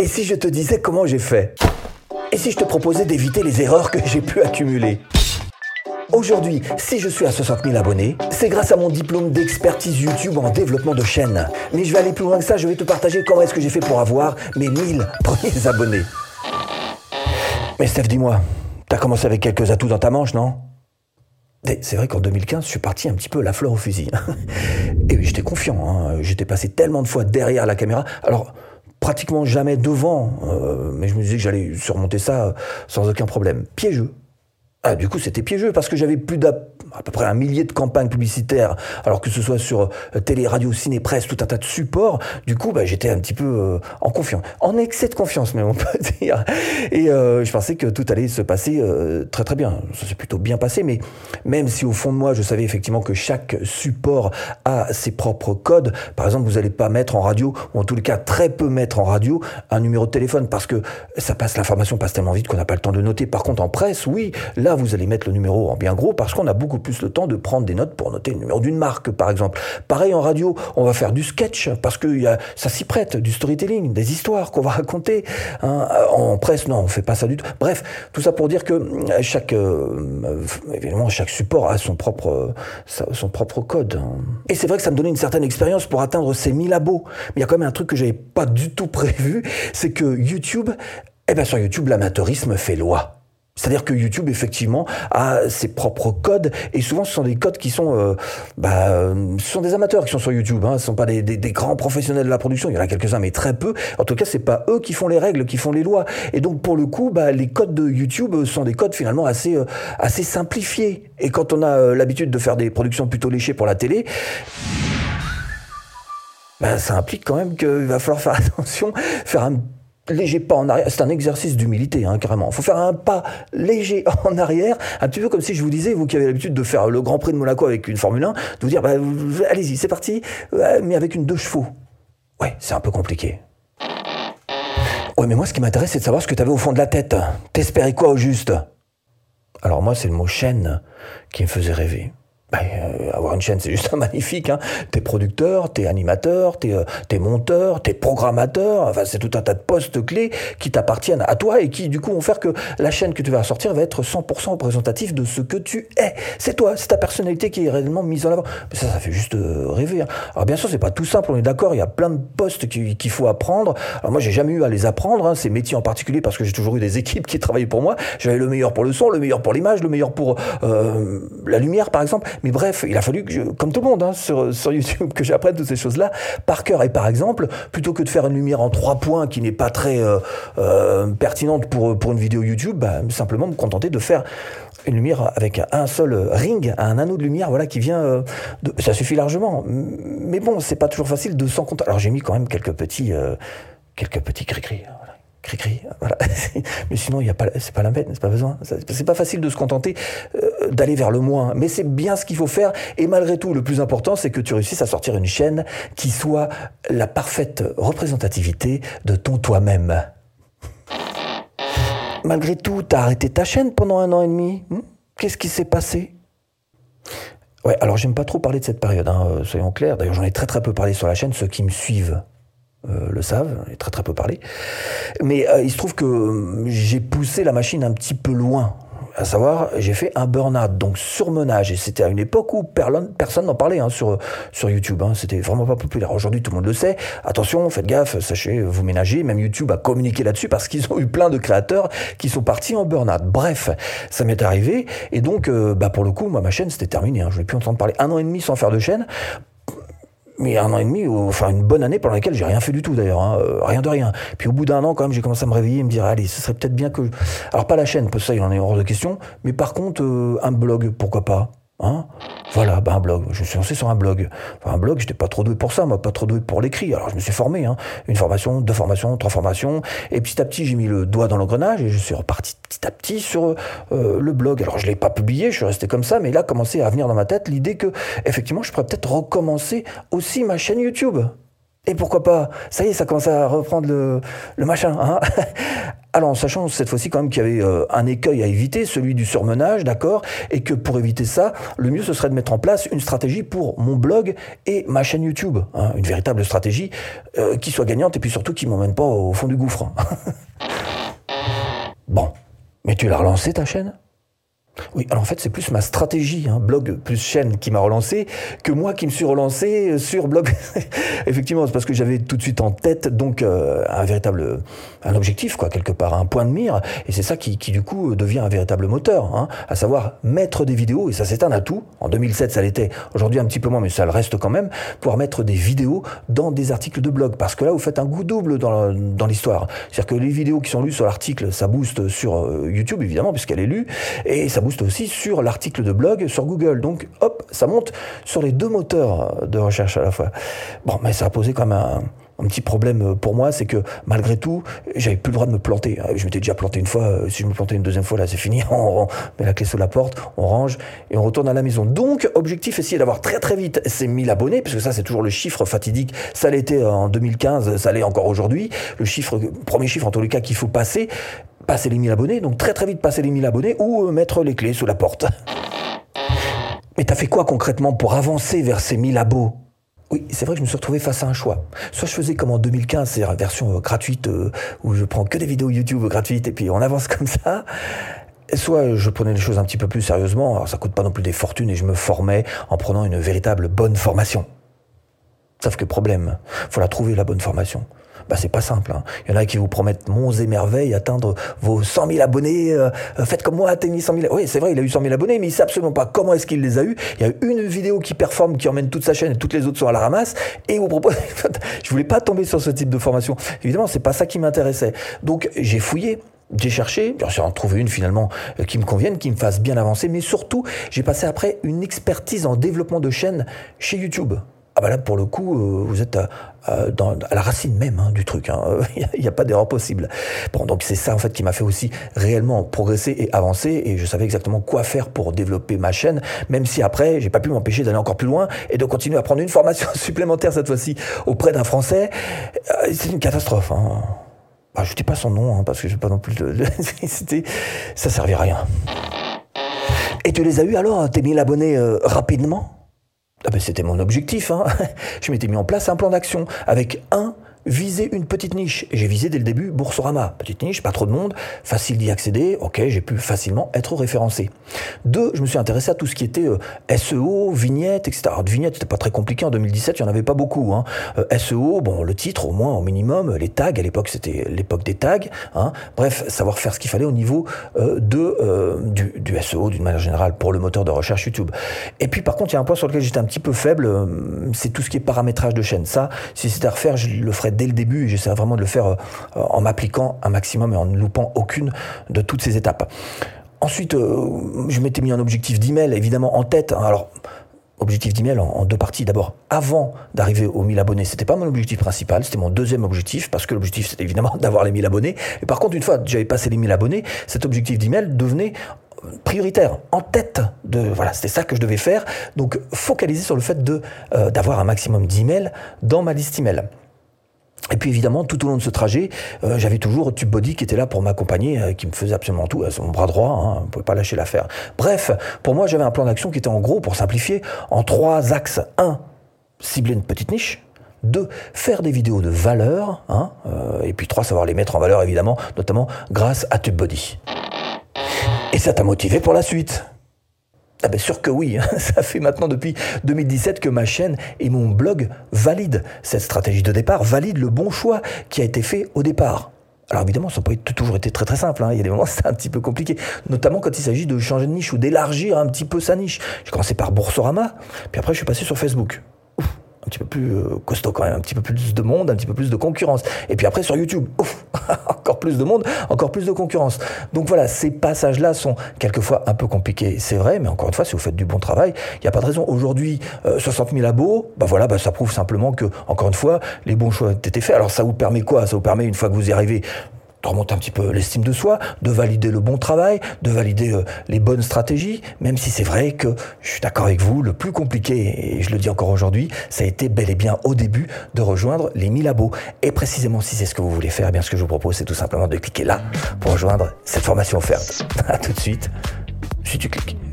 Et si je te disais comment j'ai fait? Et si je te proposais d'éviter les erreurs que j'ai pu accumuler? Aujourd'hui, si je suis à 60 000 abonnés, c'est grâce à mon diplôme d'expertise YouTube en développement de chaîne. Mais je vais aller plus loin que ça, je vais te partager comment est-ce que j'ai fait pour avoir mes 1000 premiers abonnés. Mais Steph, dis-moi, t'as commencé avec quelques atouts dans ta manche, non? C'est vrai qu'en 2015, je suis parti un petit peu la fleur au fusil. Et j'étais confiant, hein. j'étais passé tellement de fois derrière la caméra. Alors, pratiquement jamais devant, euh, mais je me disais que j'allais surmonter ça euh, sans aucun problème. Piégeux. Ah, du coup, c'était piégeux parce que j'avais plus d'à peu près un millier de campagnes publicitaires, alors que ce soit sur euh, télé, radio, ciné, presse, tout un tas de supports. Du coup, bah, j'étais un petit peu euh, en confiance, en excès de confiance, mais on peut dire. Et euh, je pensais que tout allait se passer très très bien. Ça s'est plutôt bien passé, mais même si au fond de moi, je savais effectivement que chaque support a ses propres codes. Par exemple, vous n'allez pas mettre en radio, ou en tout cas très peu mettre en radio, un numéro de téléphone parce que ça passe, l'information passe tellement vite qu'on n'a pas le temps de noter. Par contre, en presse, oui, là, vous allez mettre le numéro en bien gros parce qu'on a beaucoup plus le temps de prendre des notes pour noter le numéro d'une marque, par exemple. Pareil en radio, on va faire du sketch parce que y a, ça s'y prête, du storytelling, des histoires qu'on va raconter. Hein. En presse, non, on fait pas ça du tout. Bref, tout ça pour dire que euh, chaque, euh, évidemment, chaque support a son propre, son propre code. Hein. Et c'est vrai que ça me donnait une certaine expérience pour atteindre ces 1000 abos. Mais il y a quand même un truc que j'avais pas du tout prévu, c'est que YouTube, eh ben sur YouTube, l'amateurisme fait loi. C'est-à-dire que YouTube, effectivement, a ses propres codes, et souvent ce sont des codes qui sont, euh, bah, ce sont des amateurs qui sont sur YouTube. Hein. Ce ne sont pas des, grands professionnels de la production. Il y en a quelques-uns, mais très peu. En tout cas, c'est pas eux qui font les règles, qui font les lois. Et donc, pour le coup, bah, les codes de YouTube sont des codes finalement assez, euh, assez simplifiés. Et quand on a euh, l'habitude de faire des productions plutôt léchées pour la télé. Bah, ça implique quand même qu'il va falloir faire attention, faire un léger pas en arrière. C'est un exercice d'humilité, hein, carrément. Il faut faire un pas léger en arrière, un petit peu comme si je vous disais, vous qui avez l'habitude de faire le Grand Prix de Monaco avec une Formule 1, de vous dire, bah, allez-y, c'est parti, mais avec une deux chevaux. Ouais, c'est un peu compliqué. Ouais, mais moi, ce qui m'intéresse, c'est de savoir ce que tu avais au fond de la tête. T'espérais quoi au juste? Alors moi, c'est le mot chaîne qui me faisait rêver. Ben, euh, avoir une chaîne, c'est juste magnifique. Hein. T'es producteur, t'es animateur, t'es euh, monteur, t'es programmateur. Enfin, c'est tout un tas de postes clés qui t'appartiennent à toi et qui, du coup, vont faire que la chaîne que tu vas sortir va être 100% représentative de ce que tu es. C'est toi, c'est ta personnalité qui est réellement mise en avant. Mais ça, ça fait juste euh, rêver. Hein. Alors, bien sûr, c'est pas tout simple, on est d'accord. Il y a plein de postes qu'il faut apprendre. Alors, moi, j'ai jamais eu à les apprendre, hein, ces métiers en particulier, parce que j'ai toujours eu des équipes qui travaillaient pour moi. J'avais le meilleur pour le son, le meilleur pour l'image, le meilleur pour la lumière, par exemple. Mais bref, il a fallu que, je, comme tout le monde hein, sur, YouTube, que j'apprenne toutes ces choses-là par cœur. Et par exemple, plutôt que de faire une lumière en trois points qui n'est pas très euh, euh, pertinente pour, pour une vidéo YouTube, bah, simplement me contenter de faire une lumière avec un seul ring, un anneau de lumière, voilà, qui vient. Euh, de, ça suffit largement. Mais bon, c'est pas toujours facile de s'en compte. Alors j'ai mis quand même quelques petits, quelques petits cri-cri. Voilà cri voilà. mais sinon, il y a pas, c'est pas la peine, c'est pas besoin. C'est pas facile de se contenter d'aller vers le moins, mais c'est bien ce qu'il faut faire. Et malgré tout, le plus important, c'est que tu réussisses à sortir une chaîne qui soit la parfaite représentativité de ton toi-même. Malgré tout, t'as arrêté ta chaîne pendant un an et demi. Hmm Qu'est-ce qui s'est passé? Ouais, alors j'aime pas trop parler de cette période, hein, euh, soyons clairs. D'ailleurs, j'en ai très très peu parlé sur la chaîne. Ceux qui me suivent euh, le savent, et très très peu parlé. Mais euh, il se trouve que j'ai poussé la machine un petit peu loin. À savoir, j'ai fait un burn-out, donc surmenage. Et c'était à une époque où personne n'en parlait hein, sur, sur YouTube. Hein. C'était vraiment pas populaire. Aujourd'hui, tout le monde le sait. Attention, faites gaffe, sachez, vous ménagez. Même YouTube a communiqué là-dessus parce qu'ils ont eu plein de créateurs qui sont partis en burn-out. Bref, ça m'est arrivé. Et donc, bah, pour le coup, moi, ma chaîne, c'était terminé. Hein. Je n'ai plus entendre parler. Un an et demi sans faire de chaîne mais un an et demi, enfin une bonne année pendant laquelle j'ai rien fait du tout d'ailleurs, hein, euh, rien de rien. Puis au bout d'un an, quand même, j'ai commencé à me réveiller et me dire, allez, ce serait peut-être bien que... Alors pas la chaîne, parce que ça, il en est hors de question, mais par contre, euh, un blog, pourquoi pas Hein voilà, ben un blog. Je me suis lancé sur un blog. Enfin, un blog, j'étais pas trop doué pour ça, pas trop doué pour l'écrit. Alors je me suis formé, hein. une formation, deux formations, trois formations. Et petit à petit, j'ai mis le doigt dans l'engrenage et je suis reparti petit à petit sur euh, le blog. Alors je l'ai pas publié, je suis resté comme ça, mais là commençait à venir dans ma tête l'idée que effectivement, je pourrais peut-être recommencer aussi ma chaîne YouTube. Et pourquoi pas? Ça y est, ça commence à reprendre le, le machin. Hein Alors en sachant cette fois-ci quand même qu'il y avait euh, un écueil à éviter, celui du surmenage, d'accord, et que pour éviter ça, le mieux ce serait de mettre en place une stratégie pour mon blog et ma chaîne YouTube, hein, une véritable stratégie euh, qui soit gagnante et puis surtout qui m'emmène pas au fond du gouffre. bon, mais tu l'as relancé ta chaîne? Oui, alors en fait, c'est plus ma stratégie, hein, blog plus chaîne, qui m'a relancé, que moi qui me suis relancé euh, sur blog. Effectivement, c'est parce que j'avais tout de suite en tête donc euh, un véritable un objectif, quoi, quelque part, un point de mire, et c'est ça qui, qui, du coup devient un véritable moteur, hein, à savoir mettre des vidéos, et ça c'est un atout. En 2007, ça l'était. Aujourd'hui, un petit peu moins, mais ça le reste quand même, pouvoir mettre des vidéos dans des articles de blog, parce que là, vous faites un goût double dans, dans l'histoire. C'est-à-dire que les vidéos qui sont lues sur l'article, ça booste sur euh, YouTube évidemment, puisqu'elle est lue, et ça booste aussi sur l'article de blog sur Google. Donc hop, ça monte sur les deux moteurs de recherche à la fois. Bon, mais ça a posé quand même un, petit problème pour moi, c'est que malgré tout, j'avais plus le droit de me planter. Je m'étais déjà planté une fois, si je me plantais une deuxième fois, là c'est fini, on, met la clé sous la porte, on range et on retourne à la maison. Donc, objectif, essayer d'avoir très très vite ces 1000 abonnés, parce que ça c'est toujours le chiffre fatidique, ça l'était en 2015, ça l'est encore aujourd'hui, le chiffre, premier chiffre en tous les cas qu'il faut passer, passer les 1000 abonnés, donc très très vite passer les 1000 abonnés ou euh, mettre les clés sous la porte. Mais t'as fait quoi concrètement pour avancer vers ces 1000 abos? Oui, c'est vrai que je me suis retrouvé face à un choix. Soit je faisais comme en 2015, c'est la version euh, gratuite euh, où je prends que des vidéos YouTube gratuites et puis on avance comme ça. Soit je prenais les choses un petit peu plus sérieusement, alors ça coûte pas non plus des fortunes et je me formais en prenant une véritable bonne formation. Sauf que problème, faut la trouver la bonne formation bah, c'est pas simple. Hein. Il y en a qui vous promettent monts et merveilles, atteindre vos 100 000 abonnés, euh, euh, faites comme moi, atteignez 100 000. Oui, c'est vrai, il a eu 100 000 abonnés, mais il sait absolument pas comment est-ce qu'il les a eu. Il y a une vidéo qui performe, qui emmène toute sa chaîne et toutes les autres sont à la ramasse, et vous propose. je voulais pas tomber sur ce type de formation. Évidemment, c'est pas ça qui m'intéressait. Donc, j'ai fouillé. J'ai cherché, j'ai en trouvé une finalement euh, qui me convienne, qui me fasse bien avancer, mais surtout, j'ai passé après une expertise en développement de chaîne chez YouTube. Ah bah là, pour le coup, euh, vous êtes à, la racine même hein, du truc. Hein. Il n'y a, pas d'erreur possible. Bon, donc c'est ça en fait qui m'a fait aussi réellement progresser et avancer. Et je savais exactement quoi faire pour développer ma chaîne, même si après, j'ai pas pu m'empêcher d'aller encore plus loin et de continuer à prendre une formation supplémentaire cette fois-ci auprès d'un Français. Euh, c'est une catastrophe. Hein. Bah, je ne dis pas son nom hein, parce que je pas non plus de, c'était, ça servait à rien. Et tu les as eu alors, tes 1000 abonnés euh, rapidement? Ah ben c'était mon objectif. Hein. Je m'étais mis en place un plan d'action avec un viser une petite niche. J'ai visé dès le début Boursorama. Petite niche, pas trop de monde, facile d'y accéder, ok, j'ai pu facilement être référencé. Deux, je me suis intéressé à tout ce qui était euh, SEO, vignettes, etc. Alors, de vignettes, c'était pas très compliqué. En 2017, il n'y en avait pas beaucoup. Hein. Euh, SEO, bon, le titre au moins, au minimum, les tags, à l'époque, c'était l'époque des tags. Hein. Bref, savoir faire ce qu'il fallait au niveau euh, de, du, du, SEO, d'une manière générale, pour le moteur de recherche YouTube. Et puis, par contre, il y a un point sur lequel j'étais un petit peu faible, c'est tout ce qui est paramétrage de chaîne. Ça, si c'était à refaire, je le ferais dès le début et j'essaie vraiment de le faire euh, en m'appliquant un maximum et en ne loupant aucune de toutes ces étapes. Ensuite, euh, je m'étais mis un objectif d'email évidemment en tête. Alors, objectif d'email en, deux parties. D'abord, avant d'arriver aux 1000 abonnés, c'était pas mon objectif principal, c'était mon deuxième objectif, parce que l'objectif c'était évidemment d'avoir les 1000 abonnés. Et par contre, une fois que j'avais passé les 1000 abonnés, cet objectif d'email devenait prioritaire, en tête de voilà, c'était ça que je devais faire. Donc focaliser sur le fait euh, d'avoir un maximum d'emails dans ma liste email. Et puis évidemment, tout au long de ce trajet, euh, j'avais toujours TubeBody qui était là pour m'accompagner, euh, qui me faisait absolument tout, à son bras droit, hein, on ne pouvait pas lâcher l'affaire. Bref, pour moi, j'avais un plan d'action qui était en gros, pour simplifier, en trois axes. Un, cibler une petite niche. Deux, faire des vidéos de valeur. Hein, euh, et puis trois, savoir les mettre en valeur, évidemment, notamment grâce à TubeBuddy. Et ça t'a motivé pour la suite ah bien sûr que oui, ça fait maintenant depuis 2017 que ma chaîne et mon blog valident cette stratégie de départ, valident le bon choix qui a été fait au départ. Alors évidemment, ça n'a pas toujours été très très simple. Hein. Il y a des moments c'est un petit peu compliqué, notamment quand il s'agit de changer de niche ou d'élargir un petit peu sa niche. J'ai commencé par Boursorama, puis après je suis passé sur Facebook un petit peu plus euh, costaud quand même, un petit peu plus de monde, un petit peu plus de concurrence. Et puis après sur YouTube, encore plus de monde, encore plus de concurrence. Donc voilà, ces passages-là sont quelquefois un peu compliqués, c'est vrai, mais encore une fois, si vous faites du bon travail, il n'y a pas de raison. Aujourd'hui, 60 euh, 000 abos, bah voilà, bah ça prouve simplement que, encore une fois, les bons choix ont été faits. Alors ça vous permet quoi? Ça vous permet, une fois que vous y arrivez, de remonter un petit peu l'estime de soi, de valider le bon travail, de valider euh, les bonnes stratégies, même si c'est vrai que je suis d'accord avec vous, le plus compliqué, et je le dis encore aujourd'hui, ça a été bel et bien au début de rejoindre les 1000 labos. Et précisément si c'est ce que vous voulez faire, eh bien ce que je vous propose, c'est tout simplement de cliquer là pour rejoindre cette formation offerte. À tout de suite, si tu cliques.